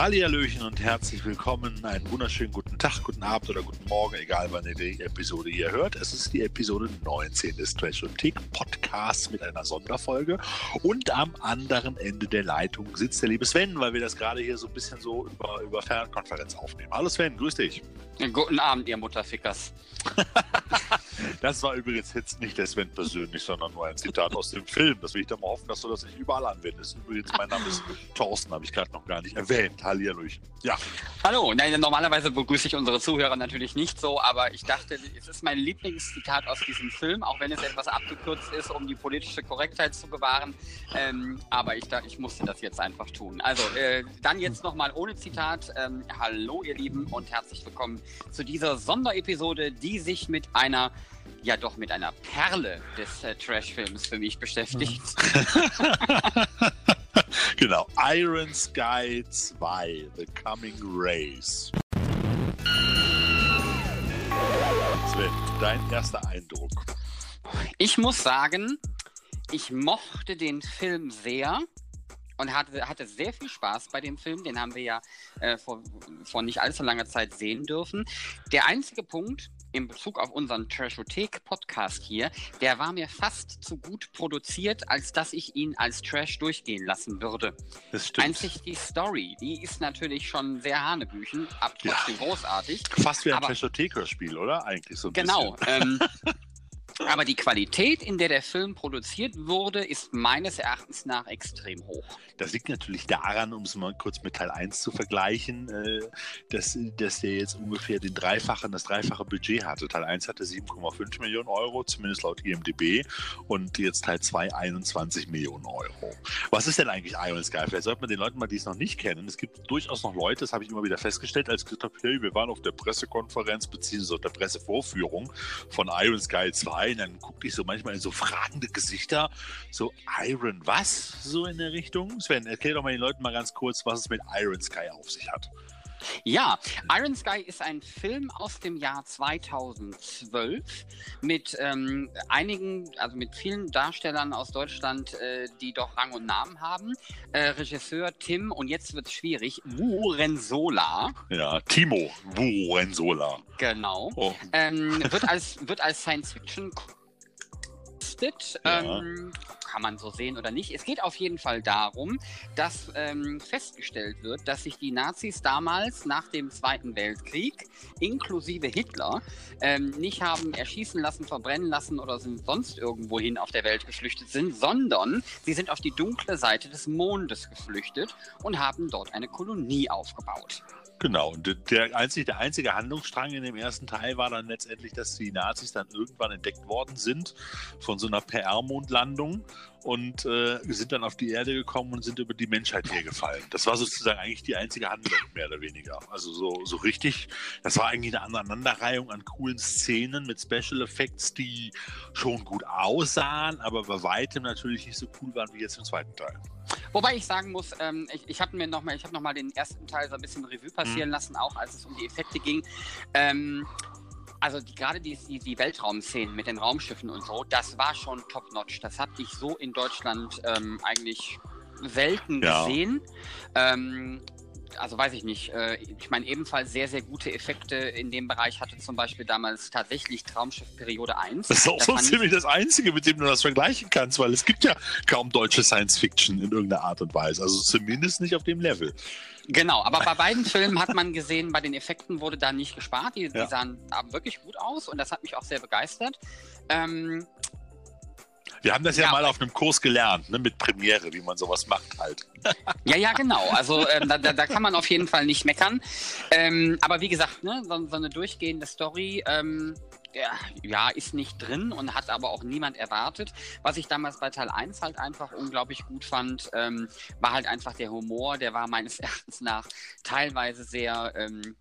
Hallihallöchen und herzlich willkommen. Einen wunderschönen guten Tag, guten Abend oder guten Morgen, egal wann ihr die Episode hier hört. Es ist die Episode 19 des Trash und Tick Podcasts mit einer Sonderfolge. Und am anderen Ende der Leitung sitzt der liebe Sven, weil wir das gerade hier so ein bisschen so über, über Fernkonferenz aufnehmen. Hallo Sven, grüß dich. Guten Abend, ihr Mutterfickers. das war übrigens jetzt nicht der Sven persönlich, sondern nur ein Zitat aus dem Film. Das will ich dann mal hoffen, dass du das nicht überall anwendest. Übrigens, mein Name ist Thorsten, habe ich gerade noch gar nicht erwähnt. Hallihallöchen. Ja. Hallo. Nein, normalerweise begrüße ich unsere Zuhörer natürlich nicht so, aber ich dachte, es ist mein Lieblingszitat aus diesem Film, auch wenn es etwas abgekürzt ist, um die politische Korrektheit zu bewahren. Ähm, aber ich, ich musste das jetzt einfach tun. Also, äh, dann jetzt nochmal ohne Zitat. Ähm, hallo, ihr Lieben, und herzlich willkommen zu dieser Sonderepisode, die sich mit einer ja doch mit einer Perle des äh, Trash-Films für mich beschäftigt. genau, Iron Sky 2, The Coming Race. Sven, dein erster Eindruck? Ich muss sagen, ich mochte den Film sehr und hatte, hatte sehr viel Spaß bei dem Film. Den haben wir ja äh, vor, vor nicht allzu langer Zeit sehen dürfen. Der einzige Punkt, in Bezug auf unseren Trashothek-Podcast hier, der war mir fast zu gut produziert, als dass ich ihn als Trash durchgehen lassen würde. Das stimmt. Einzig die Story, die ist natürlich schon sehr hanebüchen, ab trotzdem ja. großartig. Fast wie ein Trashothek-Hörspiel, oder? Eigentlich so ein genau, bisschen. Genau. Ähm, Aber die Qualität, in der der Film produziert wurde, ist meines Erachtens nach extrem hoch. Das liegt natürlich daran, um es mal kurz mit Teil 1 zu vergleichen, äh, dass, dass der jetzt ungefähr den dreifachen, das dreifache Budget hatte. Teil 1 hatte 7,5 Millionen Euro, zumindest laut IMDB, und jetzt Teil 2 21 Millionen Euro. Was ist denn eigentlich Iron Sky? Vielleicht sollte man den Leuten mal, die es noch nicht kennen, es gibt durchaus noch Leute, das habe ich immer wieder festgestellt, als gesagt habe, hey, wir waren auf der Pressekonferenz beziehungsweise auf der Pressevorführung von Iron Sky 2 rein, dann guckte ich so manchmal in so fragende Gesichter, so Iron was? So in der Richtung. Sven, erklär doch mal den Leuten mal ganz kurz, was es mit Iron Sky auf sich hat. Ja, Iron Sky ist ein Film aus dem Jahr 2012 mit ähm, einigen, also mit vielen Darstellern aus Deutschland, äh, die doch Rang und Namen haben. Äh, Regisseur Tim, und jetzt wird es schwierig, Wurensola. Ja, Timo Wurensola. Genau. Oh. Ähm, wird, als, wird als Science-Fiction. Ja. Ähm, kann man so sehen oder nicht. Es geht auf jeden Fall darum, dass ähm, festgestellt wird, dass sich die Nazis damals nach dem Zweiten Weltkrieg, inklusive Hitler, ähm, nicht haben erschießen lassen, verbrennen lassen oder sind sonst irgendwohin auf der Welt geflüchtet sind, sondern sie sind auf die dunkle Seite des Mondes geflüchtet und haben dort eine Kolonie aufgebaut. Genau, und der einzige, der einzige Handlungsstrang in dem ersten Teil war dann letztendlich, dass die Nazis dann irgendwann entdeckt worden sind von so einer PR-Mondlandung und äh, sind dann auf die Erde gekommen und sind über die Menschheit hergefallen. Das war sozusagen eigentlich die einzige Handlung, mehr oder weniger. Also so, so richtig, das war eigentlich eine Aneinanderreihung an coolen Szenen mit Special Effects, die schon gut aussahen, aber bei weitem natürlich nicht so cool waren wie jetzt im zweiten Teil. Wobei ich sagen muss, ähm, ich, ich habe mir nochmal, ich habe nochmal den ersten Teil so ein bisschen Revue passieren mhm. lassen, auch als es um die Effekte ging. Ähm, also die, gerade die, die, die Weltraumszenen mit den Raumschiffen und so, das war schon top-notch. Das habe ich so in Deutschland ähm, eigentlich selten ja. gesehen. Ähm, also weiß ich nicht, äh, ich meine ebenfalls sehr, sehr gute Effekte in dem Bereich hatte zum Beispiel damals tatsächlich Traumschiff Periode 1. Das ist auch so ziemlich das Einzige, mit dem du das vergleichen kannst, weil es gibt ja kaum deutsche Science Fiction in irgendeiner Art und Weise, also zumindest nicht auf dem Level. Genau, aber bei beiden Filmen hat man gesehen, bei den Effekten wurde da nicht gespart, die, ja. die sahen wirklich gut aus und das hat mich auch sehr begeistert. Ähm, wir haben das ja, ja, mal auf einem Kurs gelernt, ne, mit Premiere, wie man sowas macht halt. Ja, ja, genau. Also ähm, da, da, kann man auf jeden Fall nicht meckern. Ähm, aber wie gesagt, ne, so, so eine durchgehende Story, ähm, ja, ja, ist nicht drin und hat aber auch niemand erwartet. Was ich damals bei Teil 1 halt einfach unglaublich gut fand, ähm, war halt einfach der Humor. Der war meines Erachtens nach teilweise sehr, ähm,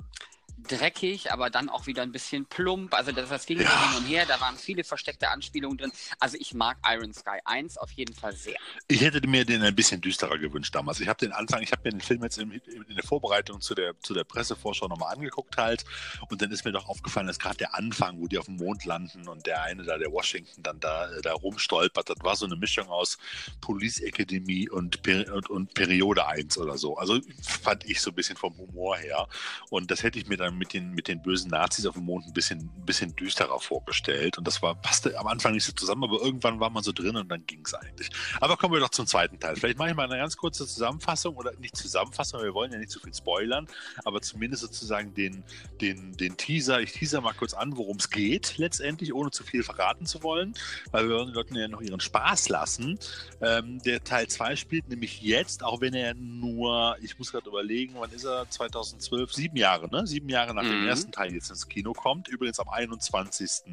dreckig, aber dann auch wieder ein bisschen plump. Also das, das ging ja. hin und her, da waren viele versteckte Anspielungen drin. Also ich mag Iron Sky 1 auf jeden Fall sehr. Ich hätte mir den ein bisschen düsterer gewünscht damals. Ich habe den Anfang, ich habe mir den Film jetzt in, in, der Vorbereitung zu der, zu der Pressevorschau nochmal angeguckt halt und dann ist mir doch aufgefallen, dass gerade der Anfang, wo die auf dem Mond landen und der eine da, der Washington, dann da, da rumstolpert, das war so eine Mischung aus Police Academy und, und, und Periode 1 oder so. Also fand ich so ein bisschen vom Humor her und das hätte ich mir dann mit den, mit den bösen Nazis auf dem Mond ein bisschen, ein bisschen düsterer vorgestellt. Und das war, passte am Anfang nicht so zusammen, aber irgendwann war man so drin und dann ging es eigentlich. Aber kommen wir doch zum zweiten Teil. Vielleicht mache ich mal eine ganz kurze Zusammenfassung oder nicht Zusammenfassung, wir wollen ja nicht zu viel spoilern, aber zumindest sozusagen den, den, den Teaser. Ich teaser mal kurz an, worum es geht, letztendlich, ohne zu viel verraten zu wollen, weil wir wollen den Leuten ja noch ihren Spaß lassen. Ähm, der Teil 2 spielt nämlich jetzt, auch wenn er nur, ich muss gerade überlegen, wann ist er? 2012, sieben Jahre, ne? Sieben Jahre Jahre nach mhm. dem ersten Teil jetzt ins Kino kommt. Übrigens am 21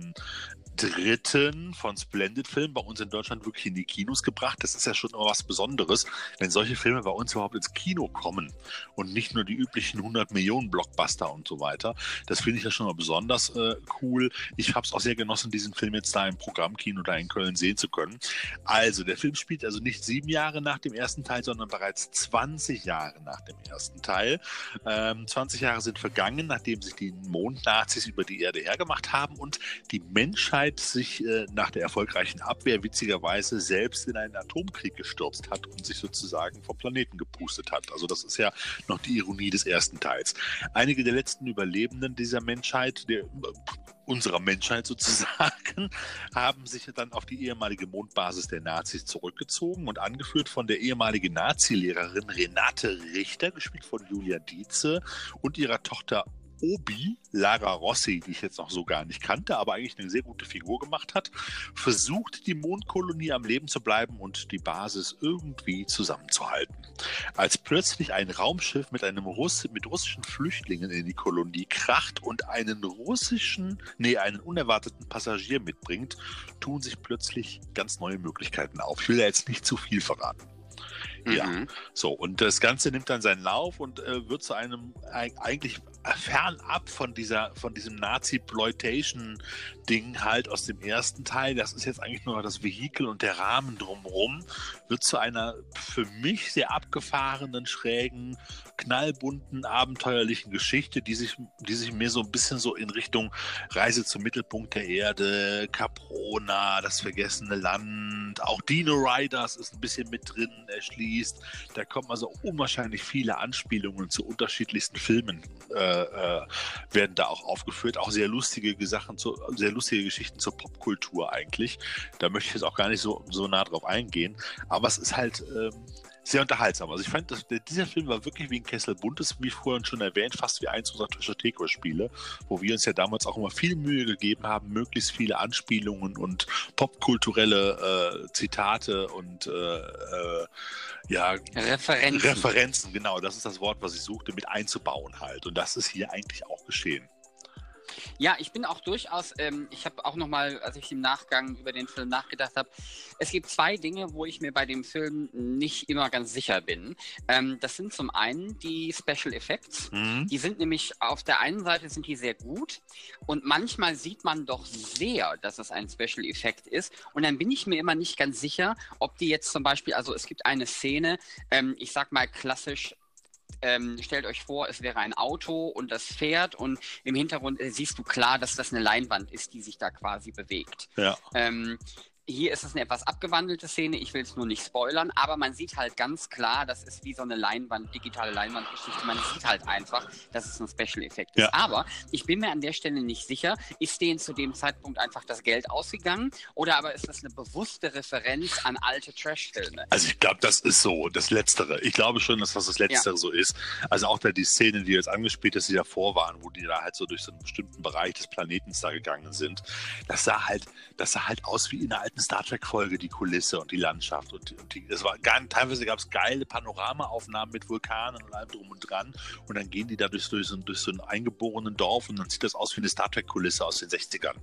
dritten von Splendid Film bei uns in Deutschland wirklich in die Kinos gebracht. Das ist ja schon immer was Besonderes, wenn solche Filme bei uns überhaupt ins Kino kommen und nicht nur die üblichen 100 Millionen Blockbuster und so weiter. Das finde ich ja schon mal besonders äh, cool. Ich habe es auch sehr genossen, diesen Film jetzt da im Programmkino da in Köln sehen zu können. Also, der Film spielt also nicht sieben Jahre nach dem ersten Teil, sondern bereits 20 Jahre nach dem ersten Teil. Ähm, 20 Jahre sind vergangen, nachdem sich die Mondnazis über die Erde hergemacht haben und die Menschheit sich äh, nach der erfolgreichen Abwehr witzigerweise selbst in einen Atomkrieg gestürzt hat und sich sozusagen vom Planeten gepustet hat. Also das ist ja noch die Ironie des ersten Teils. Einige der letzten Überlebenden dieser Menschheit, der, unserer Menschheit sozusagen, haben sich dann auf die ehemalige Mondbasis der Nazis zurückgezogen und angeführt von der ehemaligen Nazi-Lehrerin Renate Richter, gespielt von Julia Dietze und ihrer Tochter Obi, Lara Rossi, die ich jetzt noch so gar nicht kannte, aber eigentlich eine sehr gute Figur gemacht hat, versucht die Mondkolonie am Leben zu bleiben und die Basis irgendwie zusammenzuhalten. Als plötzlich ein Raumschiff mit einem Russ mit russischen Flüchtlingen in die Kolonie kracht und einen russischen, nee, einen unerwarteten Passagier mitbringt, tun sich plötzlich ganz neue Möglichkeiten auf. Ich will ja jetzt nicht zu viel verraten. Ja, mhm. so. Und das Ganze nimmt dann seinen Lauf und äh, wird zu einem eigentlich fernab von dieser, von diesem Nazi-Ploitation-Ding halt aus dem ersten Teil. Das ist jetzt eigentlich nur das Vehikel und der Rahmen drumherum, wird zu einer für mich sehr abgefahrenen, schrägen, knallbunten, abenteuerlichen Geschichte, die sich, die sich mir so ein bisschen so in Richtung Reise zum Mittelpunkt der Erde, Caprona, das vergessene Land, auch Dino Riders ist ein bisschen mit drin, erschließt. Da kommen also unwahrscheinlich viele Anspielungen zu unterschiedlichsten Filmen, äh, äh, werden da auch aufgeführt. Auch sehr lustige Sachen, zu, sehr lustige Geschichten zur Popkultur eigentlich. Da möchte ich jetzt auch gar nicht so, so nah drauf eingehen. Aber es ist halt, ähm, sehr unterhaltsam. Also ich fand, dass, dieser Film war wirklich wie ein Kessel Buntes, wie vorhin schon erwähnt, fast wie eins unserer Toshoteko-Spiele, wo wir uns ja damals auch immer viel Mühe gegeben haben, möglichst viele Anspielungen und popkulturelle äh, Zitate und äh, äh, ja, Referenzen. Referenzen, genau, das ist das Wort, was ich suchte, mit einzubauen halt. Und das ist hier eigentlich auch geschehen. Ja, ich bin auch durchaus, ähm, ich habe auch nochmal, als ich im Nachgang über den Film nachgedacht habe, es gibt zwei Dinge, wo ich mir bei dem Film nicht immer ganz sicher bin. Ähm, das sind zum einen die Special Effects. Mhm. Die sind nämlich auf der einen Seite sind die sehr gut und manchmal sieht man doch sehr, dass es ein Special Effekt ist. Und dann bin ich mir immer nicht ganz sicher, ob die jetzt zum Beispiel, also es gibt eine Szene, ähm, ich sag mal klassisch ähm, stellt euch vor, es wäre ein Auto und das fährt und im Hintergrund äh, siehst du klar, dass das eine Leinwand ist, die sich da quasi bewegt. Ja. Ähm, hier ist es eine etwas abgewandelte Szene, ich will es nur nicht spoilern, aber man sieht halt ganz klar, das ist wie so eine Leinwand, digitale Leinwandgeschichte. Man sieht halt einfach, dass es ein Special-Effekt ist. Ja. Aber ich bin mir an der Stelle nicht sicher, ist denen zu dem Zeitpunkt einfach das Geld ausgegangen oder aber ist das eine bewusste Referenz an alte Trash-Filme? Also ich glaube, das ist so, das Letztere. Ich glaube schon, dass das das Letztere ja. so ist. Also auch da die Szene, die jetzt angespielt ist, die davor waren, wo die da halt so durch so einen bestimmten Bereich des Planetens da gegangen sind, das sah halt, das sah halt aus wie in einer alten alten Star Trek-Folge die Kulisse und die Landschaft. Und, und die, das war teilweise gab es geile Panoramaaufnahmen mit Vulkanen und allem drum und dran. Und dann gehen die da durch, durch, so, durch so ein eingeborenen Dorf und dann sieht das aus wie eine Star Trek-Kulisse aus den 60ern.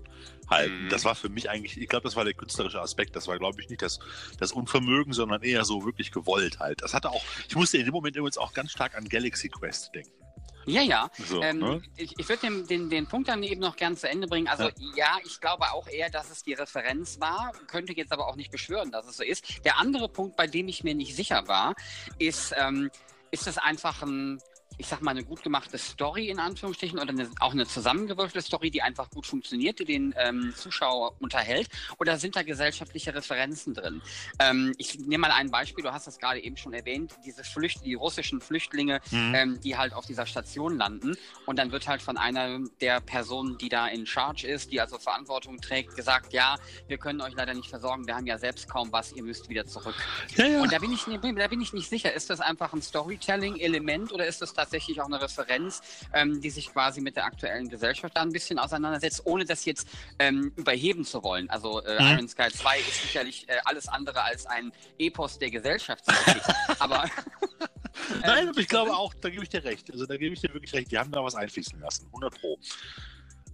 Halt. Mhm. Das war für mich eigentlich, ich glaube, das war der künstlerische Aspekt. Das war, glaube ich, nicht das, das Unvermögen, sondern eher so wirklich gewollt halt. Das hatte auch, ich musste in dem Moment übrigens auch ganz stark an Galaxy Quest denken. Ja, ja. So, ähm, ne? Ich, ich würde den, den, den Punkt dann eben noch gern zu Ende bringen. Also ja. ja. ich glaube auch eher, dass es die Referenz war, könnte jetzt aber auch nicht beschwören, dass es so ist. Der andere Punkt, bei dem ich mir nicht sicher war, ist, ähm, ist es einfach ein ich sag mal, eine gut gemachte Story in Anführungsstrichen oder eine, auch eine zusammengewürfelte Story, die einfach gut funktioniert, die den ähm, Zuschauer unterhält? Oder sind da gesellschaftliche Referenzen drin? Ähm, ich nehme mal ein Beispiel, du hast das gerade eben schon erwähnt, diese Flücht die russischen Flüchtlinge, mhm. ähm, die halt auf dieser Station landen und dann wird halt von einer der Personen, die da in Charge ist, die also Verantwortung trägt, gesagt, ja, wir können euch leider nicht versorgen, wir haben ja selbst kaum was, ihr müsst wieder zurück. Ja, ja. Und da bin, ich, da bin ich nicht sicher, ist das einfach ein Storytelling-Element oder ist das tatsächlich auch eine Referenz, ähm, die sich quasi mit der aktuellen Gesellschaft da ein bisschen auseinandersetzt, ohne das jetzt ähm, überheben zu wollen. Also äh, mhm. Iron Sky 2 ist sicherlich äh, alles andere als ein Epos der Gesellschaft. aber Nein, aber ich glaube auch, da gebe ich dir recht. Also da gebe ich dir wirklich recht. Die haben da was einfließen lassen. 100 Pro.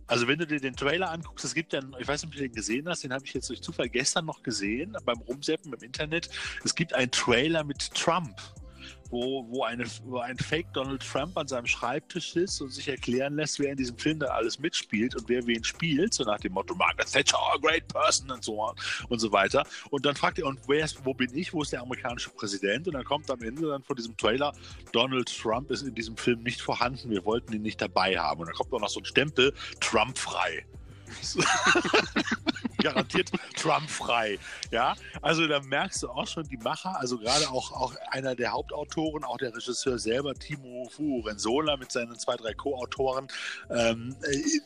Also wenn du dir den Trailer anguckst, es gibt ja, ich weiß nicht, ob du den gesehen hast, den habe ich jetzt durch Zufall gestern noch gesehen, beim Rumseppen im Internet. Es gibt einen Trailer mit Trump wo, wo, eine, wo ein Fake Donald Trump an seinem Schreibtisch sitzt und sich erklären lässt, wer in diesem Film da alles mitspielt und wer wen spielt, so nach dem Motto Margaret Thatcher, a great person und so und so weiter. Und dann fragt er, und wer ist, wo bin ich, wo ist der amerikanische Präsident? Und dann kommt am Ende dann von diesem Trailer, Donald Trump ist in diesem Film nicht vorhanden, wir wollten ihn nicht dabei haben. Und dann kommt auch noch so ein Stempel, Trump frei. Garantiert Trump frei. Ja, also da merkst du auch schon die Macher, also gerade auch, auch einer der Hauptautoren, auch der Regisseur selber, Timo Furensola mit seinen zwei, drei Co-Autoren, ähm,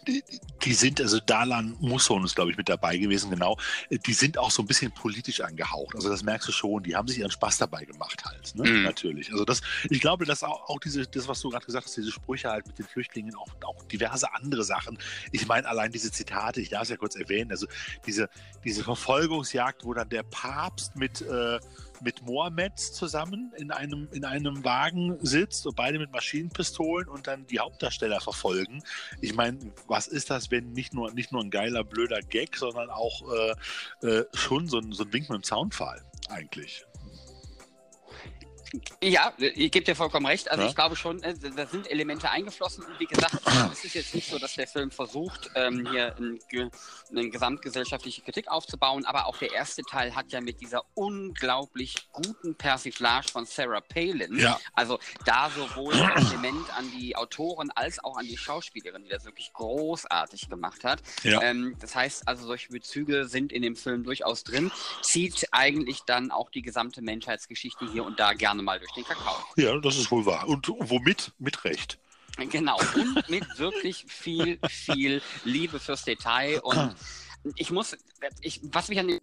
die, die, sind, also Dalan Musson ist, glaube ich, mit dabei gewesen, genau. Die sind auch so ein bisschen politisch angehaucht. Also das merkst du schon, die haben sich ihren Spaß dabei gemacht halt, ne? mhm. natürlich. Also das, ich glaube, dass auch, auch diese, das, was du gerade gesagt hast, diese Sprüche halt mit den Flüchtlingen, auch, auch diverse andere Sachen. Ich meine, allein diese Zitate, ich darf es ja kurz erwähnen, also diese, diese Verfolgungsjagd, wo dann der Papst mit, äh, mit Mohammed zusammen in einem, in einem Wagen sitzt und beide mit Maschinenpistolen und dann die Hauptdarsteller verfolgen. Ich meine, was ist das, wenn nicht nur, nicht nur ein geiler, blöder Gag, sondern auch äh, äh, schon so ein, so ein Wink mit dem Zaunfall eigentlich? Ja, ich gebe dir vollkommen recht. Also ja. ich glaube schon, äh, da sind Elemente eingeflossen. Und wie gesagt, es ist jetzt nicht so, dass der Film versucht, ähm, hier ein, eine gesamtgesellschaftliche Kritik aufzubauen. Aber auch der erste Teil hat ja mit dieser unglaublich guten Persiflage von Sarah Palin, ja. also da sowohl ein Kompliment an die Autorin als auch an die Schauspielerin, die das wirklich großartig gemacht hat. Ja. Ähm, das heißt also, solche Bezüge sind in dem Film durchaus drin. Zieht eigentlich dann auch die gesamte Menschheitsgeschichte hier und da gerne mal durch den Kakao. Ja, das ist wohl wahr. Und womit? Mit Recht. Genau, und mit wirklich viel, viel Liebe fürs Detail. Und ich muss, ich, was mich an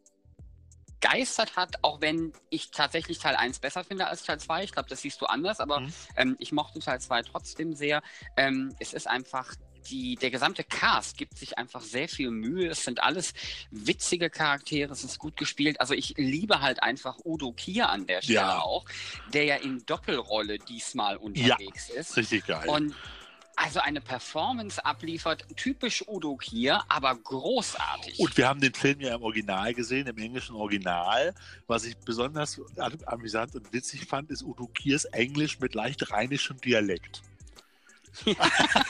geistert hat, auch wenn ich tatsächlich Teil 1 besser finde als Teil 2. Ich glaube, das siehst du anders, aber mhm. ähm, ich mochte Teil 2 trotzdem sehr. Ähm, es ist einfach die, der gesamte Cast gibt sich einfach sehr viel Mühe. Es sind alles witzige Charaktere, es ist gut gespielt. Also ich liebe halt einfach Udo Kier an der Stelle ja. auch, der ja in Doppelrolle diesmal unterwegs ja, ist. Richtig geil. Und also eine Performance abliefert, typisch Udo Kier, aber großartig. Und wir haben den Film ja im Original gesehen, im englischen Original. Was ich besonders amüsant und witzig fand, ist Udo Kiers Englisch mit leicht rheinischem Dialekt.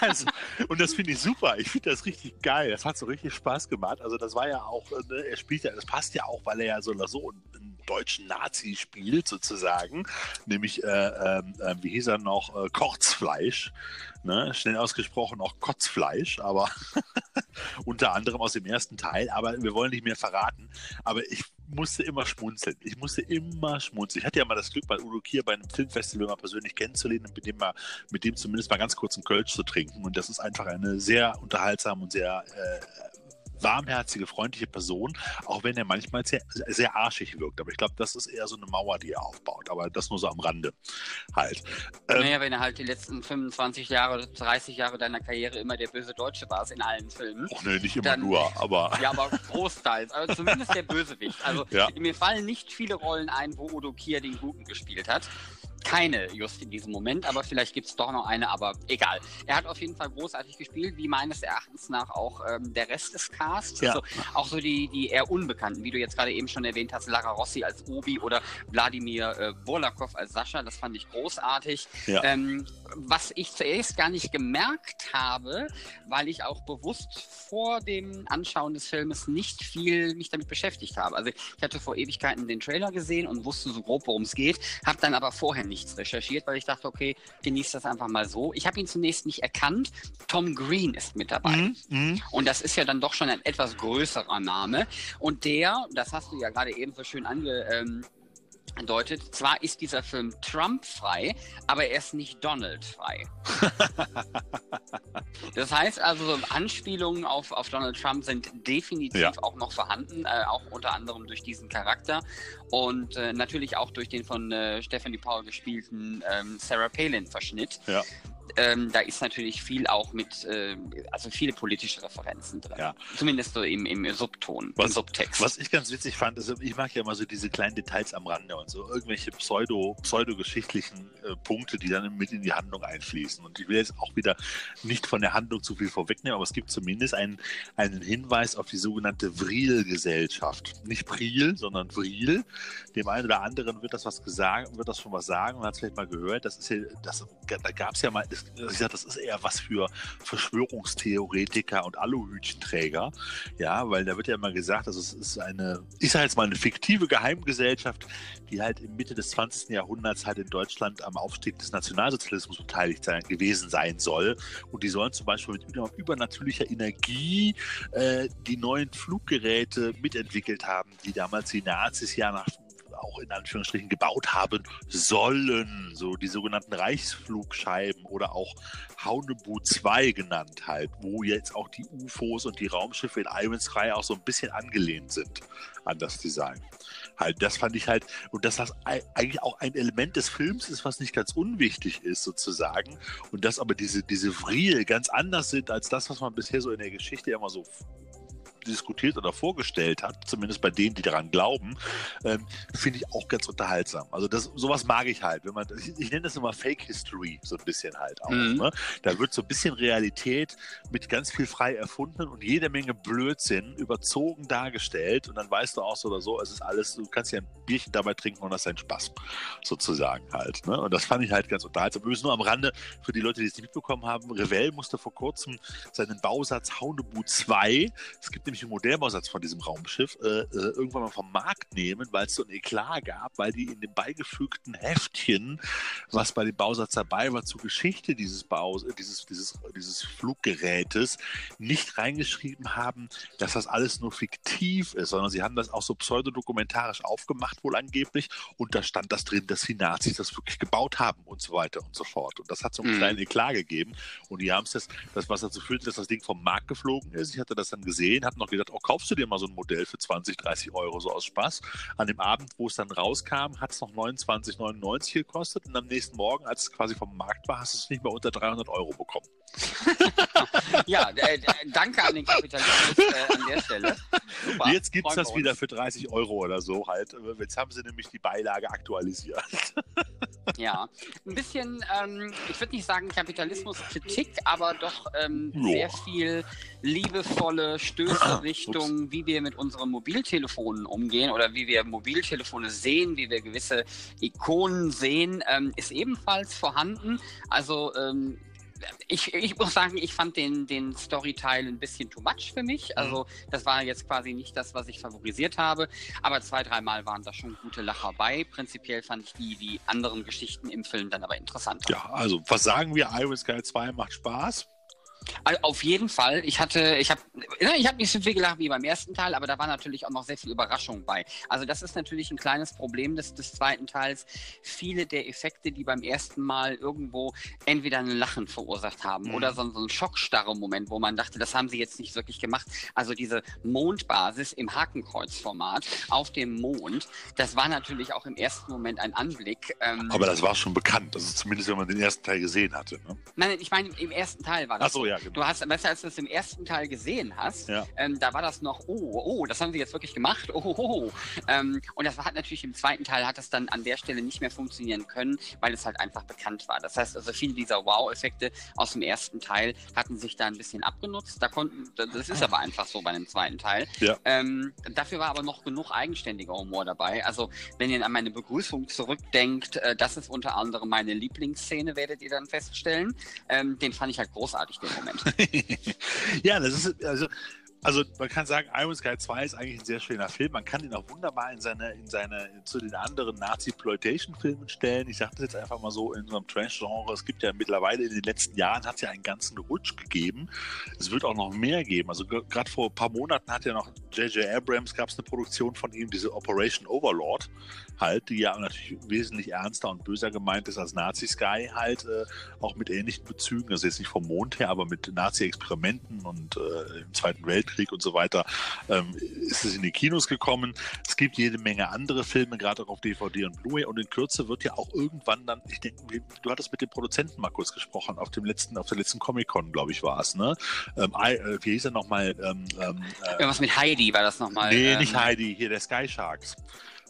also, und das finde ich super. Ich finde das richtig geil. Das hat so richtig Spaß gemacht. Also das war ja auch, ne, er spielt ja, das passt ja auch, weil er ja so, so einen deutschen Nazi spielt sozusagen. Nämlich, äh, äh, wie hieß er noch, äh, Korzfleisch. Ne? Schnell ausgesprochen auch Kotzfleisch, aber unter anderem aus dem ersten Teil. Aber wir wollen nicht mehr verraten. Aber ich musste immer schmunzeln. Ich musste immer schmunzeln. Ich hatte ja mal das Glück, bei Udo Kier bei einem Filmfestival mal persönlich kennenzulernen und mit dem, mal, mit dem zumindest mal ganz kurz einen Kölsch zu trinken. Und das ist einfach eine sehr unterhaltsame und sehr äh, warmherzige, freundliche Person, auch wenn er manchmal sehr, sehr arschig wirkt. Aber ich glaube, das ist eher so eine Mauer, die er aufbaut. Aber das nur so am Rande halt. Ähm, naja, wenn er halt die letzten 25 Jahre, 30 Jahre deiner Karriere immer der böse Deutsche war in allen Filmen. Oh, nee, nicht immer dann, nur, aber. Ja, aber großteils. Also zumindest der Bösewicht. Also ja. mir fallen nicht viele Rollen ein, wo Udo Kier den Guten gespielt hat. Keine just in diesem Moment, aber vielleicht gibt es doch noch eine, aber egal. Er hat auf jeden Fall großartig gespielt, wie meines Erachtens nach auch ähm, der Rest des Casts. Ja. Also auch so die, die eher Unbekannten, wie du jetzt gerade eben schon erwähnt hast, Lara Rossi als Obi oder Wladimir äh, Borlakov als Sascha, das fand ich großartig. Ja. Ähm, was ich zuerst gar nicht gemerkt habe, weil ich auch bewusst vor dem Anschauen des Filmes nicht viel mich damit beschäftigt habe. Also ich hatte vor Ewigkeiten den Trailer gesehen und wusste so grob, worum es geht, habe dann aber vorher nichts recherchiert, weil ich dachte, okay, genieß das einfach mal so. Ich habe ihn zunächst nicht erkannt. Tom Green ist mit dabei. Mm, mm. Und das ist ja dann doch schon ein etwas größerer Name. Und der, das hast du ja gerade eben so schön ange, ähm, andeutet, zwar ist dieser Film Trump-frei, aber er ist nicht Donald-frei. das heißt also, so Anspielungen auf, auf Donald Trump sind definitiv ja. auch noch vorhanden, äh, auch unter anderem durch diesen Charakter und äh, natürlich auch durch den von äh, Stephanie Paul gespielten ähm, Sarah Palin-Verschnitt. Ja ähm, da ist natürlich viel auch mit, äh, also viele politische Referenzen drin. Ja. Zumindest so im, im Subton, was, im Subtext. Was ich ganz witzig fand, ist, ich mag ja immer so diese kleinen Details am Rande und so irgendwelche pseudo, pseudo-geschichtlichen äh, Punkte, die dann mit in die Handlung einfließen. Und ich will jetzt auch wieder nicht von der Handlung zu viel vorwegnehmen, aber es gibt zumindest einen, einen Hinweis auf die sogenannte Vril-Gesellschaft. Nicht Priel, sondern Vril. Dem einen oder anderen wird das was gesagt, wird das schon was sagen und hat es vielleicht mal gehört. Das ist ja, das, da gab es ja mal, das sage, das ist eher was für Verschwörungstheoretiker und Aluhütchenträger. Ja, weil da wird ja immer gesagt, also es ist eine, ich sage jetzt mal eine fiktive Geheimgesellschaft, die halt im Mitte des 20. Jahrhunderts halt in Deutschland am Aufstieg des Nationalsozialismus beteiligt sein, gewesen sein soll. Und die sollen zum Beispiel mit übernatürlicher Energie äh, die neuen Fluggeräte mitentwickelt haben, die damals die Nazis ja nach auch in Anführungsstrichen gebaut haben sollen. So die sogenannten Reichsflugscheiben oder auch Haunebu 2 genannt halt, wo jetzt auch die UFOs und die Raumschiffe in Iron Sky auch so ein bisschen angelehnt sind an das Design. Halt, das fand ich halt, und dass das eigentlich auch ein Element des Films ist, was nicht ganz unwichtig ist, sozusagen. Und dass aber diese, diese Vril ganz anders sind als das, was man bisher so in der Geschichte immer so diskutiert oder vorgestellt hat, zumindest bei denen, die daran glauben, ähm, finde ich auch ganz unterhaltsam. Also das, sowas mag ich halt. Wenn man, ich, ich nenne das immer Fake History, so ein bisschen halt auch. Mhm. Ne? Da wird so ein bisschen Realität mit ganz viel frei erfunden und jede Menge Blödsinn überzogen dargestellt. Und dann weißt du auch so oder so, es ist alles, du kannst ja ein Bierchen dabei trinken und das ist ein Spaß, sozusagen halt. Ne? Und das fand ich halt ganz unterhaltsam. Übrigens nur am Rande, für die Leute, die es nicht mitbekommen haben, Revell musste vor kurzem seinen Bausatz Haunebu 2, es gibt nämlich einen Modellbausatz von diesem Raumschiff äh, äh, irgendwann mal vom Markt nehmen, weil es so ein Eklat gab, weil die in dem beigefügten Heftchen, was bei dem Bausatz dabei war, zur Geschichte dieses Baus, äh, dieses, dieses, dieses Fluggerätes nicht reingeschrieben haben, dass das alles nur fiktiv ist, sondern sie haben das auch so pseudodokumentarisch aufgemacht, wohl angeblich, und da stand das drin, dass die Nazis das wirklich gebaut haben und so weiter und so fort. Und das hat so einen mhm. kleinen Eklat gegeben. Und die haben es das, das, was dazu führte, dass das Ding vom Markt geflogen ist. Ich hatte das dann gesehen, habe noch gedacht, oh, kaufst du dir mal so ein Modell für 20, 30 Euro so aus Spaß. An dem Abend, wo es dann rauskam, hat es noch 29,99 gekostet und am nächsten Morgen, als es quasi vom Markt war, hast du es nicht mehr unter 300 Euro bekommen. ja, äh, äh, danke an den Kapitalismus äh, an der Stelle. Super, Jetzt gibt es das wieder für 30 Euro oder so halt. Jetzt haben sie nämlich die Beilage aktualisiert. ja, ein bisschen, ähm, ich würde nicht sagen Kapitalismuskritik, aber doch ähm, sehr viel liebevolle Stöße Richtung, wie wir mit unseren Mobiltelefonen umgehen oder wie wir Mobiltelefone sehen, wie wir gewisse Ikonen sehen, ähm, ist ebenfalls vorhanden. Also ähm, ich, ich muss sagen, ich fand den, den Storyteil ein bisschen too much für mich. Mhm. Also das war jetzt quasi nicht das, was ich favorisiert habe. Aber zwei, dreimal waren da schon gute Lacher bei. Prinzipiell fand ich die, die anderen Geschichten im Film dann aber interessanter. Ja, also was sagen wir? Iron Sky 2 macht Spaß. Also auf jeden Fall. Ich hatte, ich habe, ich habe nicht so viel gelacht wie beim ersten Teil, aber da war natürlich auch noch sehr viel Überraschung bei. Also das ist natürlich ein kleines Problem des, des zweiten Teils. Viele der Effekte, die beim ersten Mal irgendwo entweder ein Lachen verursacht haben mhm. oder so, so ein schockstarre Moment, wo man dachte, das haben sie jetzt nicht wirklich gemacht. Also diese Mondbasis im Hakenkreuzformat auf dem Mond, das war natürlich auch im ersten Moment ein Anblick. Ähm, aber das war schon bekannt, also zumindest wenn man den ersten Teil gesehen hatte. Ne? Nein, ich meine, im ersten Teil war das. Ach so, ja, genau. Du hast, du, als du es im ersten Teil gesehen hast, ja. ähm, da war das noch, oh, oh, das haben sie jetzt wirklich gemacht, oh, oh, oh. Ähm, und das hat natürlich im zweiten Teil hat das dann an der Stelle nicht mehr funktionieren können, weil es halt einfach bekannt war. Das heißt also, viele dieser Wow-Effekte aus dem ersten Teil hatten sich da ein bisschen abgenutzt. Da konnten, das ist aber einfach so bei dem zweiten Teil. Ja. Ähm, dafür war aber noch genug eigenständiger Humor dabei. Also, wenn ihr an meine Begrüßung zurückdenkt, äh, das ist unter anderem meine Lieblingsszene, werdet ihr dann feststellen. Ähm, den fand ich halt großartig, den Moment. ja, das ist, also man kann sagen, Iron Sky 2 ist eigentlich ein sehr schöner Film. Man kann ihn auch wunderbar in seine, in seine, zu den anderen Nazi-Ploitation-Filmen stellen. Ich sage das jetzt einfach mal so in so einem Trash-Genre. Es gibt ja mittlerweile in den letzten Jahren hat es ja einen ganzen Rutsch gegeben. Es wird auch noch mehr geben. Also gerade vor ein paar Monaten hat ja noch J.J. Abrams gab es eine Produktion von ihm, diese Operation Overlord halt, die ja natürlich wesentlich ernster und böser gemeint ist als Nazi Sky halt, äh, auch mit ähnlichen Bezügen. Also jetzt nicht vom Mond her, aber mit Nazi-Experimenten und äh, im Zweiten Weltkrieg Weltkrieg und so weiter, ähm, ist es in die Kinos gekommen. Es gibt jede Menge andere Filme, gerade auch auf DVD und Blu-ray. Und in Kürze wird ja auch irgendwann dann, ich denke, du hattest mit dem Produzenten mal kurz gesprochen, auf dem letzten, auf der letzten Comic-Con, glaube ich, war es, ne? Ähm, äh, wie hieß er nochmal? Ähm, ähm, äh, Irgendwas mit Heidi war das nochmal. Nee, nicht ähm, Heidi, hier der Sky Sharks.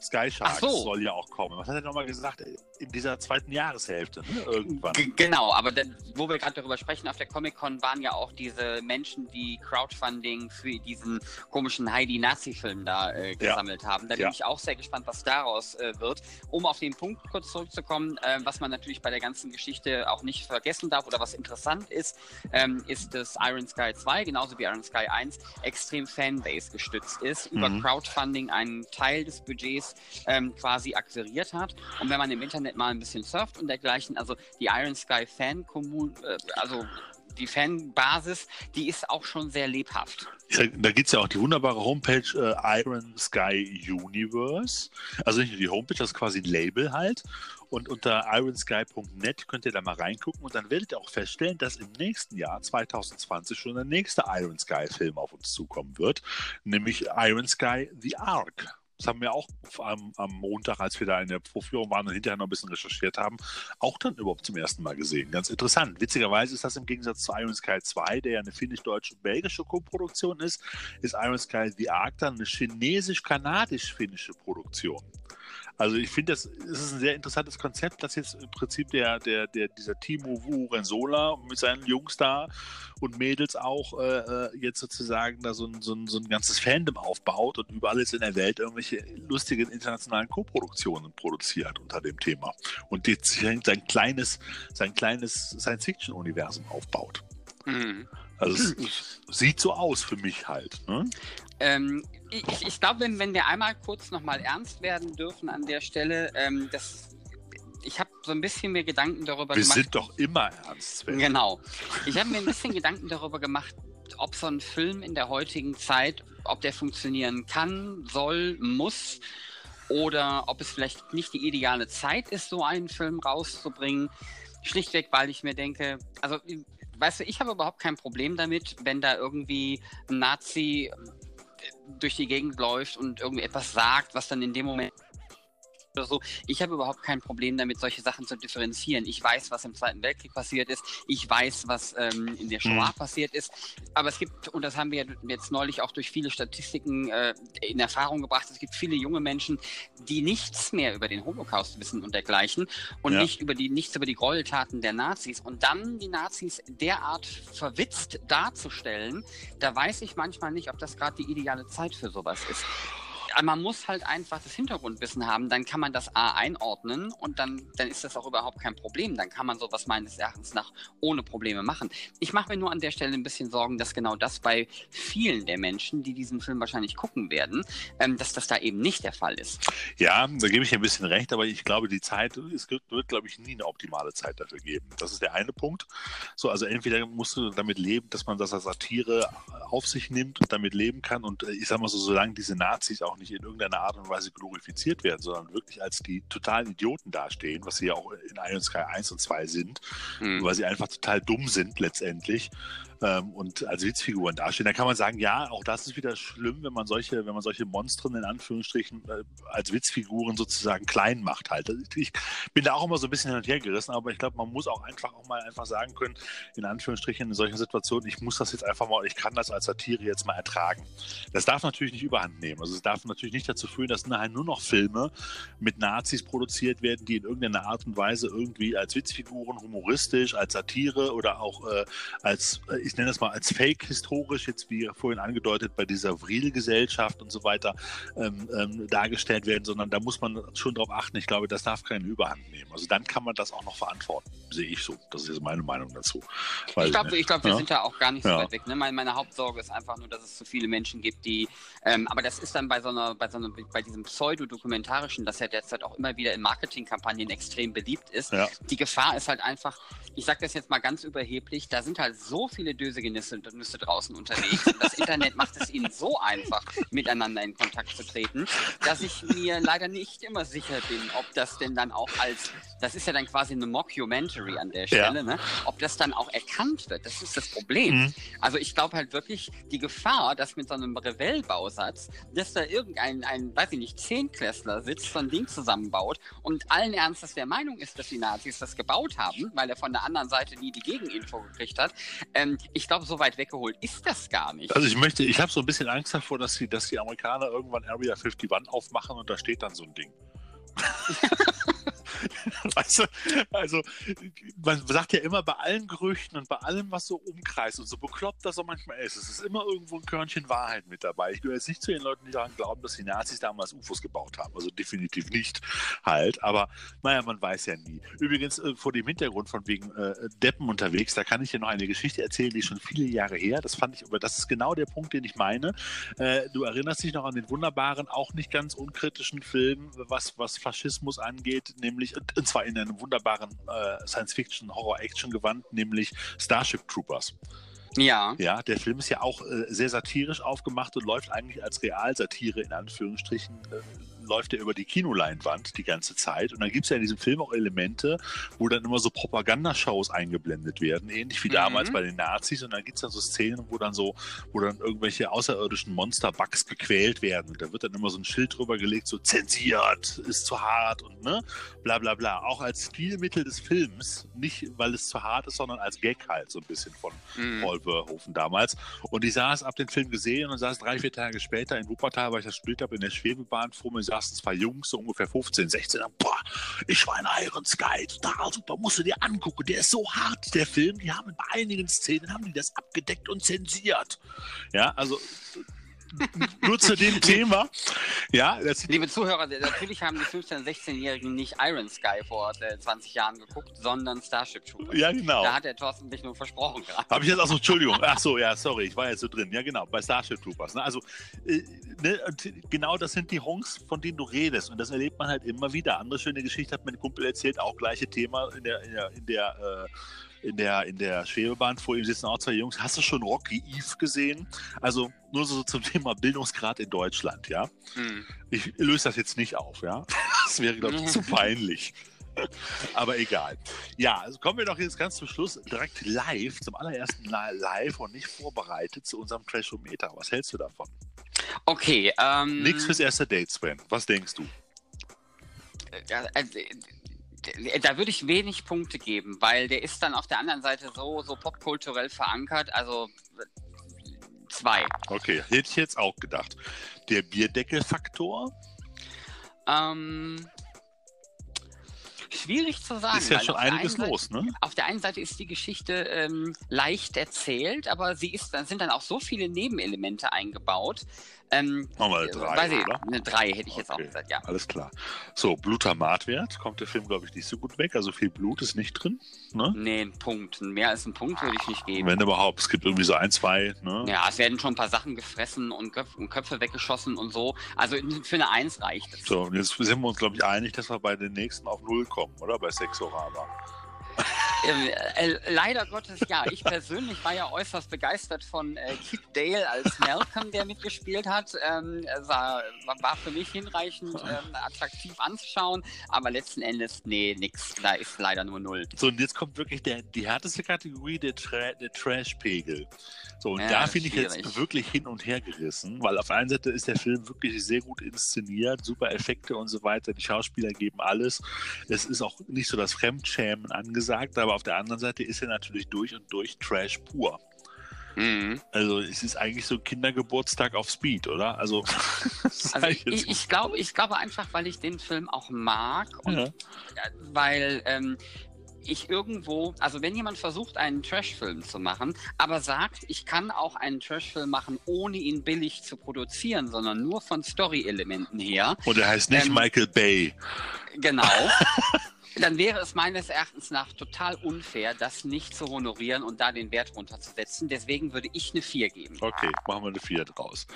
Sky Sharks so. soll ja auch kommen. Was hat er nochmal gesagt? In dieser zweiten Jahreshälfte, ne? irgendwann. G genau, aber denn, wo wir gerade darüber sprechen, auf der Comic-Con waren ja auch diese Menschen, die Crowdfunding für diesen komischen Heidi-Nazi-Film da äh, gesammelt ja. haben. Da ja. bin ich auch sehr gespannt, was daraus äh, wird. Um auf den Punkt kurz zurückzukommen, äh, was man natürlich bei der ganzen Geschichte auch nicht vergessen darf oder was interessant ist, ähm, ist, dass Iron Sky 2, genauso wie Iron Sky 1, extrem Fanbase gestützt ist, mhm. über Crowdfunding einen Teil des Budgets ähm, quasi akquiriert hat. Und wenn man im Internet mal ein bisschen surft und dergleichen, also die Iron Sky Fan Kommun, äh, also die Fanbasis, die ist auch schon sehr lebhaft. Ja, da gibt es ja auch die wunderbare Homepage äh, Iron Sky Universe. Also nicht nur die Homepage, das ist quasi ein Label halt. Und unter ironsky.net könnt ihr da mal reingucken und dann werdet ihr auch feststellen, dass im nächsten Jahr 2020 schon der nächste Iron Sky Film auf uns zukommen wird, nämlich Iron Sky The Ark. Das haben wir auch am, am, Montag, als wir da in der Vorführung waren und hinterher noch ein bisschen recherchiert haben, auch dann überhaupt zum ersten Mal gesehen. Ganz interessant. Witzigerweise ist das im Gegensatz zu Iron Sky 2, der ja eine finnisch-deutsche-belgische Co-Produktion ist, ist Iron Sky The Ark dann eine chinesisch-kanadisch-finnische Produktion. Also ich finde, das, ist ein sehr interessantes Konzept, dass jetzt im Prinzip der, der, der, dieser Timo Wu Rensola mit seinen Jungs da und Mädels auch äh, äh, jetzt sozusagen da so ein, so, ein, so ein ganzes Fandom aufbaut und überall jetzt in der Welt irgendwelche lustigen internationalen Co-Produktionen produziert unter dem Thema. Und jetzt sein kleines, sein kleines Science-Fiction-Universum aufbaut. Mhm. Also es sieht so aus für mich halt. Ne? Ähm, ich, ich glaube, wenn, wenn wir einmal kurz nochmal ernst werden dürfen an der Stelle, ähm, das ich habe so ein bisschen mir Gedanken darüber wir gemacht. Wir sind doch immer ernst. Sven. Genau. Ich habe mir ein bisschen Gedanken darüber gemacht, ob so ein Film in der heutigen Zeit, ob der funktionieren kann, soll, muss oder ob es vielleicht nicht die ideale Zeit ist, so einen Film rauszubringen. Schlichtweg, weil ich mir denke, also weißt du, ich habe überhaupt kein Problem damit, wenn da irgendwie ein Nazi durch die Gegend läuft und irgendwie etwas sagt, was dann in dem Moment oder so. Ich habe überhaupt kein Problem damit, solche Sachen zu differenzieren. Ich weiß, was im Zweiten Weltkrieg passiert ist. Ich weiß, was ähm, in der Shoah mhm. passiert ist. Aber es gibt, und das haben wir jetzt neulich auch durch viele Statistiken äh, in Erfahrung gebracht, es gibt viele junge Menschen, die nichts mehr über den Holocaust wissen und dergleichen und ja. nicht über die, nichts über die Gräueltaten der Nazis. Und dann die Nazis derart verwitzt darzustellen, da weiß ich manchmal nicht, ob das gerade die ideale Zeit für sowas ist man muss halt einfach das Hintergrundwissen haben, dann kann man das A einordnen und dann, dann ist das auch überhaupt kein Problem. Dann kann man sowas meines Erachtens nach ohne Probleme machen. Ich mache mir nur an der Stelle ein bisschen Sorgen, dass genau das bei vielen der Menschen, die diesen Film wahrscheinlich gucken werden, ähm, dass das da eben nicht der Fall ist. Ja, da gebe ich ein bisschen recht, aber ich glaube, die Zeit, es wird, glaube ich, nie eine optimale Zeit dafür geben. Das ist der eine Punkt. So, also entweder musst du damit leben, dass man das als Satire auf sich nimmt und damit leben kann und äh, ich sage mal so, solange diese Nazis auch nicht in irgendeiner Art und Weise glorifiziert werden, sondern wirklich als die totalen Idioten dastehen, was sie ja auch in Iron Sky 1 und 2 sind, mhm. weil sie einfach total dumm sind letztendlich, ähm, und als Witzfiguren dastehen. Da kann man sagen, ja, auch das ist wieder schlimm, wenn man solche, wenn man solche Monstren in Anführungsstrichen äh, als Witzfiguren sozusagen klein macht halt. Also ich bin da auch immer so ein bisschen hin und her gerissen, aber ich glaube, man muss auch einfach auch mal einfach sagen können, in Anführungsstrichen in solchen Situationen, ich muss das jetzt einfach mal, ich kann das als Satire jetzt mal ertragen. Das darf natürlich nicht überhand nehmen. Also es darf natürlich nicht dazu führen, dass nachher nur noch Filme mit Nazis produziert werden, die in irgendeiner Art und Weise irgendwie als Witzfiguren, humoristisch, als Satire oder auch äh, als, äh, ich nenne das mal als Fake historisch, jetzt wie vorhin angedeutet bei dieser Vril-Gesellschaft und so weiter ähm, ähm, dargestellt werden, sondern da muss man schon darauf achten. Ich glaube, das darf keine Überhand nehmen. Also dann kann man das auch noch verantworten, sehe ich so. Das ist jetzt meine Meinung dazu. Weil, ich glaube, ich glaub, wir ja? sind da auch gar nicht so ja. weit weg. Ne? Meine, meine, Hauptsorge ist einfach nur, dass es zu viele Menschen gibt, die, ähm, aber das ist dann bei so einer, bei so einer, bei diesem Pseudodokumentarischen, das ja derzeit auch immer wieder in Marketingkampagnen extrem beliebt ist. Ja. Die Gefahr ist halt einfach, ich sage das jetzt mal ganz überheblich, da sind halt so viele dösige Nüsse, Nüsse draußen unterwegs. Und das Internet macht es ihnen so einfach, miteinander in Kontakt zu treten, dass ich mir leider nicht immer sicher bin, ob das denn dann auch als, das ist ja dann quasi eine Mockumentary an der Stelle, ja. ne? ob das dann auch erkannt wird. Das ist das Problem. Mhm. Also ich glaube halt wirklich, die Gefahr, dass mit so einem Revell-Bausatz, dass da irgendein, ein, weiß ich nicht, Zehnklässler sitzt, so ein Ding zusammenbaut und allen Ernstes der Meinung ist, dass die Nazis das gebaut haben, weil er von der anderen Seite nie die Gegeninfo gekriegt hat. Ähm, ich glaube, so weit weggeholt ist das gar nicht. Also ich möchte, ich habe so ein bisschen Angst davor, dass die, dass die Amerikaner irgendwann Area 51 aufmachen und da steht dann so ein Ding. weißt du, also man sagt ja immer bei allen Gerüchten und bei allem, was so umkreist und so bekloppt das auch manchmal ist, es ist immer irgendwo ein Körnchen Wahrheit mit dabei. Ich gehöre jetzt nicht zu den Leuten, die daran glauben, dass die Nazis damals UFOs gebaut haben. Also definitiv nicht halt. Aber naja, man weiß ja nie. Übrigens, äh, vor dem Hintergrund von wegen äh, Deppen unterwegs, da kann ich dir noch eine Geschichte erzählen, die ist schon viele Jahre her. Das fand ich, aber das ist genau der Punkt, den ich meine. Äh, du erinnerst dich noch an den wunderbaren, auch nicht ganz unkritischen Film, was, was Faschismus angeht, nämlich und zwar in einem wunderbaren äh, Science-Fiction-Horror-Action-Gewand, nämlich Starship Troopers. Ja. Ja, der Film ist ja auch äh, sehr satirisch aufgemacht und läuft eigentlich als Realsatire in Anführungsstrichen äh, läuft er über die Kinoleinwand die ganze Zeit. Und dann gibt es ja in diesem Film auch Elemente, wo dann immer so Propagandashows eingeblendet werden, ähnlich wie mhm. damals bei den Nazis. Und dann gibt es dann so Szenen, wo dann so, wo dann irgendwelche außerirdischen Monster-Bugs gequält werden. Und da wird dann immer so ein Schild drüber gelegt, so zensiert, ist zu hart und ne, bla bla bla. Auch als Stilmittel des Films, nicht weil es zu hart ist, sondern als Gag halt so ein bisschen von mhm. Paul Verhoeven damals. Und ich saß, ab den Film gesehen und saß drei, vier Tage später in Wuppertal, weil ich das gespielt habe, in der Schwebebahn vor mir, saß saßen zwei Jungs, so ungefähr 15, 16, und, boah, ich war in Iron Sky, total super, musst du dir angucken, der ist so hart, der Film, die haben bei einigen Szenen, haben die das abgedeckt und zensiert. Ja, also nur zu dem Thema. Ja, Liebe Zuhörer, natürlich haben die 15-, 16-Jährigen nicht Iron Sky vor 20 äh, Jahren geguckt, sondern Starship Troopers. Ja, genau. Da hat der Thorsten mich nur versprochen gerade. Habe ich jetzt auch so, Entschuldigung. Ach so, ja, sorry, ich war jetzt so drin. Ja, genau, bei Starship Troopers. Ne? Also, äh, ne, genau das sind die Honks, von denen du redest. Und das erlebt man halt immer wieder. Andere schöne Geschichte hat mein Kumpel erzählt, auch gleiche Thema in der, in der, in der äh, in der, in der Schwebebahn. Vor ihm sitzen auch zwei Jungs. Hast du schon Rocky Eve gesehen? Also nur so zum Thema Bildungsgrad in Deutschland, ja. Hm. Ich löse das jetzt nicht auf, ja. Das wäre, glaube ich, zu peinlich. Aber egal. Ja, also kommen wir doch jetzt ganz zum Schluss direkt live, zum allerersten live und nicht vorbereitet zu unserem Trashometer. Was hältst du davon? Okay. Ähm, Nichts fürs erste Date, Sven. Was denkst du? Ja, also, da würde ich wenig Punkte geben, weil der ist dann auf der anderen Seite so, so popkulturell verankert. Also zwei. Okay, hätte ich jetzt auch gedacht. Der Bierdeckelfaktor? Ähm, schwierig zu sagen. Ist ja schon einiges Seite, los, ne? Auf der einen Seite ist die Geschichte ähm, leicht erzählt, aber sie ist, dann sind dann auch so viele Nebenelemente eingebaut, ähm, Nochmal eine 3, ich, oder? Eine 3 hätte ich okay. jetzt auch gesagt, ja. Alles klar. So, Blutamatwert kommt der Film, glaube ich, nicht so gut weg. Also viel Blut ist nicht drin. Ne? Nee, ein Punkt. Mehr als ein Punkt würde ich nicht geben. Wenn überhaupt. Es gibt irgendwie so ein, zwei. Ne? Ja, es werden schon ein paar Sachen gefressen und, Köpfe, und Köpfe weggeschossen und so. Also für eine 1 reicht es. So, und jetzt sind wir uns, glaube ich, einig, dass wir bei den nächsten auf 0 kommen, oder? Bei Sexorama. Ähm, äh, leider Gottes ja. Ich persönlich war ja äußerst begeistert von äh, Kit Dale als Malcolm, der mitgespielt hat. Ähm, war, war für mich hinreichend ähm, attraktiv anzuschauen, aber letzten Endes, nee, nix. Da ist leider nur null. So, und jetzt kommt wirklich der, die härteste Kategorie, der, Tra der Trash-Pegel. So, und ja, da finde ich jetzt wirklich hin und her gerissen, weil auf der einen Seite ist der Film wirklich sehr gut inszeniert, super Effekte und so weiter. Die Schauspieler geben alles. Es ist auch nicht so das Fremdschämen angesagt, aber auf der anderen Seite ist er natürlich durch und durch Trash pur. Mhm. Also es ist eigentlich so Kindergeburtstag auf Speed, oder? Also, also ich, ich, ich, glaube, ich glaube einfach, weil ich den Film auch mag und ja. weil ähm, ich irgendwo, also wenn jemand versucht, einen Trashfilm zu machen, aber sagt, ich kann auch einen Trashfilm machen, ohne ihn billig zu produzieren, sondern nur von Story-Elementen her. Und er heißt nicht ähm, Michael Bay. Genau. dann wäre es meines Erachtens nach total unfair, das nicht zu honorieren und da den Wert runterzusetzen. Deswegen würde ich eine 4 geben. Okay, machen wir eine 4 draus.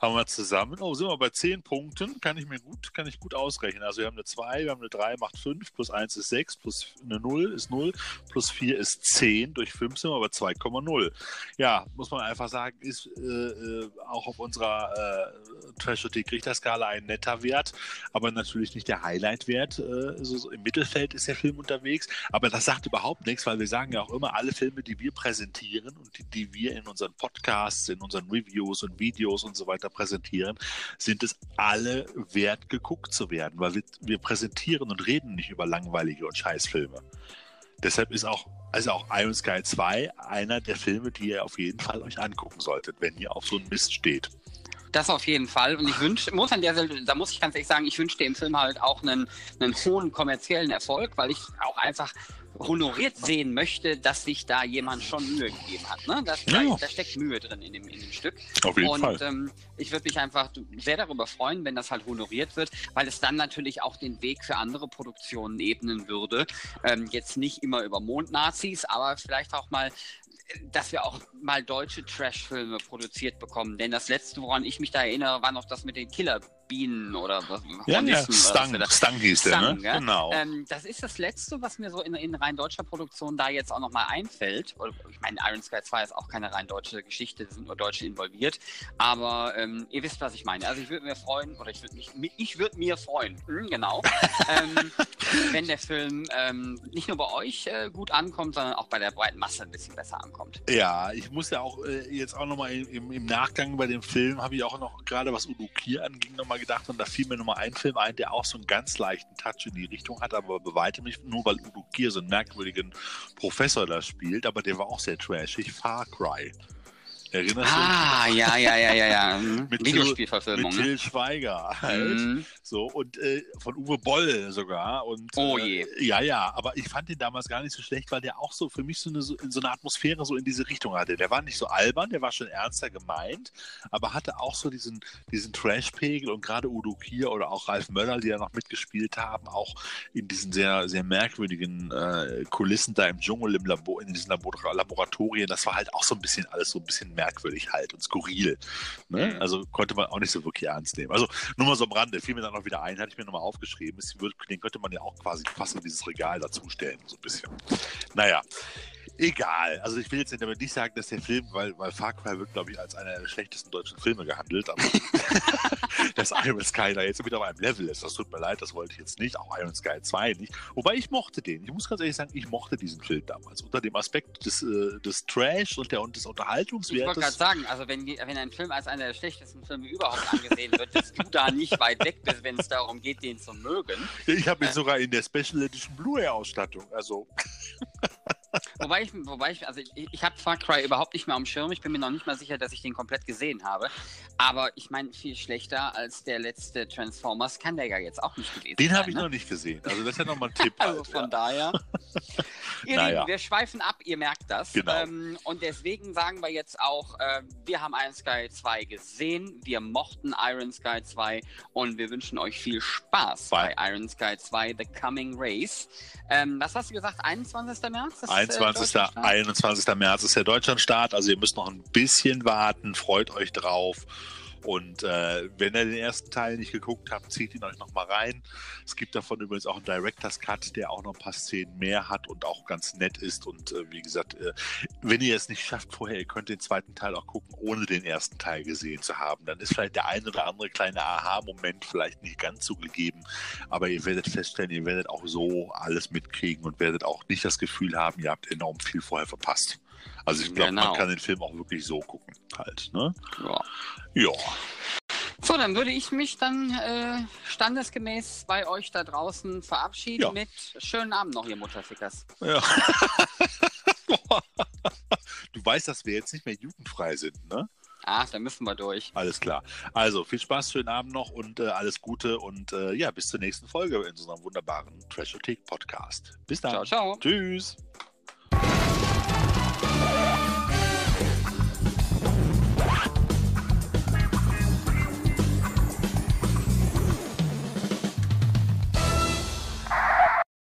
Haben wir zusammen. Oh, sind wir bei 10 Punkten. Kann ich mir gut, kann ich gut ausrechnen. Also wir haben eine 2, wir haben eine 3, macht 5, plus 1 ist 6, plus eine 0 ist 0, plus 4 ist 10. Durch 5 sind wir bei 2,0. Ja, muss man einfach sagen, ist äh, äh auch auf unserer äh, Trash-Richterskala ein netter Wert, aber natürlich nicht der Highlight-Wert äh, so, so im Mittelfeld Umfeld ist der Film unterwegs, aber das sagt überhaupt nichts, weil wir sagen ja auch immer, alle Filme, die wir präsentieren und die, die wir in unseren Podcasts, in unseren Reviews und Videos und so weiter präsentieren, sind es alle wert geguckt zu werden, weil wir, wir präsentieren und reden nicht über langweilige und Scheißfilme. Deshalb ist auch, also auch Iron Sky 2 einer der Filme, die ihr auf jeden Fall euch angucken solltet, wenn ihr auf so einen Mist steht. Das auf jeden Fall. Und ich wünsche, muss an der Stelle, da muss ich ganz ehrlich sagen, ich wünsche dem Film halt auch einen, einen hohen kommerziellen Erfolg, weil ich auch einfach honoriert sehen möchte, dass sich da jemand schon Mühe gegeben hat. Ne? Das, ja. da, da, steckt Mühe drin in dem, in dem Stück. Auf jeden und, Fall. Ähm, ich würde mich einfach sehr darüber freuen, wenn das halt honoriert wird, weil es dann natürlich auch den Weg für andere Produktionen ebnen würde. Ähm, jetzt nicht immer über Mondnazis, aber vielleicht auch mal dass wir auch mal deutsche Trash-Filme produziert bekommen. Denn das letzte, woran ich mich da erinnere, war noch das mit den Killer Bienen oder was. Ja, ja Stang, Stang hieß der, ne? Ja? Genau. Ähm, das ist das Letzte, was mir so in, in rein deutscher Produktion da jetzt auch nochmal einfällt. Ich meine, Iron Sky 2 ist auch keine rein deutsche Geschichte, da sind nur Deutsche involviert. Aber ähm, ihr wisst, was ich meine. Also ich würde mir freuen, oder ich würde mich, ich würde mir freuen, hm, genau, ähm, wenn der Film ähm, nicht nur bei euch äh, gut ankommt, sondern auch bei der breiten Masse ein bisschen besser ankommt. Ja, ich muss ja auch äh, jetzt auch nochmal im, im Nachgang bei dem Film, habe ich auch noch gerade was Udo Kier anging, nochmal mal gedacht und da fiel mir nochmal ein Film ein, der auch so einen ganz leichten Touch in die Richtung hat, aber bei weitem nicht, nur weil Udo Kier so einen merkwürdigen Professor da spielt, aber der war auch sehr trashig, Far Cry. Erinnerst ah, du? Ah, ja, ja, ja, ja, ja. Mit Videospielverfilmung. Mit ne? Till ne? Schweiger halt. Mhm. So, und äh, von Uwe Boll sogar. Und, oh je. Äh, ja, ja, aber ich fand den damals gar nicht so schlecht, weil der auch so für mich so eine, so, so eine Atmosphäre so in diese Richtung hatte. Der war nicht so albern, der war schon ernster gemeint, aber hatte auch so diesen, diesen Trash-Pegel und gerade Udo Kier oder auch Ralf Möller, die ja noch mitgespielt haben, auch in diesen sehr, sehr merkwürdigen äh, Kulissen da im Dschungel, im Labor, in diesen Labor Laboratorien, das war halt auch so ein bisschen alles so ein bisschen merkwürdig halt und skurril. Ne? Mhm. Also konnte man auch nicht so wirklich ernst nehmen. Also nur mal so am Rande, fiel mir dann noch wieder ein, hatte ich mir nochmal aufgeschrieben. Den könnte man ja auch quasi fast in dieses Regal dazustellen, so ein bisschen. Naja, egal. Also ich will jetzt damit nicht sagen, dass der Film, weil, weil Far Cry wird, glaube ich, als einer der schlechtesten deutschen Filme gehandelt, aber dass Iron Sky da jetzt wieder auf einem Level ist. Das tut mir leid, das wollte ich jetzt nicht. Auch Iron Sky 2 nicht. Wobei ich mochte den. Ich muss ganz ehrlich sagen, ich mochte diesen Film damals. Unter dem Aspekt des, äh, des Trash und, der, und des Unterhaltungswertes. Ich wollte gerade sagen, also wenn, wenn ein Film als einer der schlechtesten Filme überhaupt angesehen wird, dass du da nicht weit weg bist, wenn es darum geht, den zu mögen. Ich habe ihn äh, sogar in der Special Edition Blu-ray-Ausstattung. Also. wobei ich, wobei ich, also ich, ich habe Far Cry überhaupt nicht mehr am Schirm. Ich bin mir noch nicht mal sicher, dass ich den komplett gesehen habe. Aber ich meine, viel schlechter als der letzte Transformers kann der ja jetzt auch nicht gewesen den habe ich ne? noch nicht gesehen. Also das ist ja nochmal ein Tipp. also von ja. daher. ihr naja. Lieben, wir schweifen ab, ihr merkt das. Genau. Ähm, und deswegen sagen wir jetzt auch, äh, wir haben Iron Sky 2 gesehen. Wir mochten Iron Sky 2 und wir wünschen euch viel Spaß bei, bei Iron Sky 2 The Coming Race. Ähm, was hast du gesagt? 21. März? 21. Äh, 21. März ist der Deutschlandstart. Also ihr müsst noch ein bisschen warten. Freut euch drauf. Und äh, wenn ihr den ersten Teil nicht geguckt habt, zieht ihn euch nochmal rein. Es gibt davon übrigens auch einen Director's Cut, der auch noch ein paar Szenen mehr hat und auch ganz nett ist. Und äh, wie gesagt, äh, wenn ihr es nicht schafft vorher, ihr könnt den zweiten Teil auch gucken, ohne den ersten Teil gesehen zu haben. Dann ist vielleicht der ein oder andere kleine Aha-Moment vielleicht nicht ganz so gegeben. Aber ihr werdet feststellen, ihr werdet auch so alles mitkriegen und werdet auch nicht das Gefühl haben, ihr habt enorm viel vorher verpasst. Also ich glaube, genau. man kann den Film auch wirklich so gucken, halt. Ne? Ja. Ja. So, dann würde ich mich dann äh, standesgemäß bei euch da draußen verabschieden ja. mit schönen Abend noch, ihr Mutterfickers. Ja. du weißt, dass wir jetzt nicht mehr jugendfrei sind, ne? Ach, dann müssen wir durch. Alles klar. Also, viel Spaß, schönen Abend noch und äh, alles Gute und äh, ja, bis zur nächsten Folge in einem wunderbaren Trashothek Podcast. Bis dann. Ciao, ciao. Tschüss.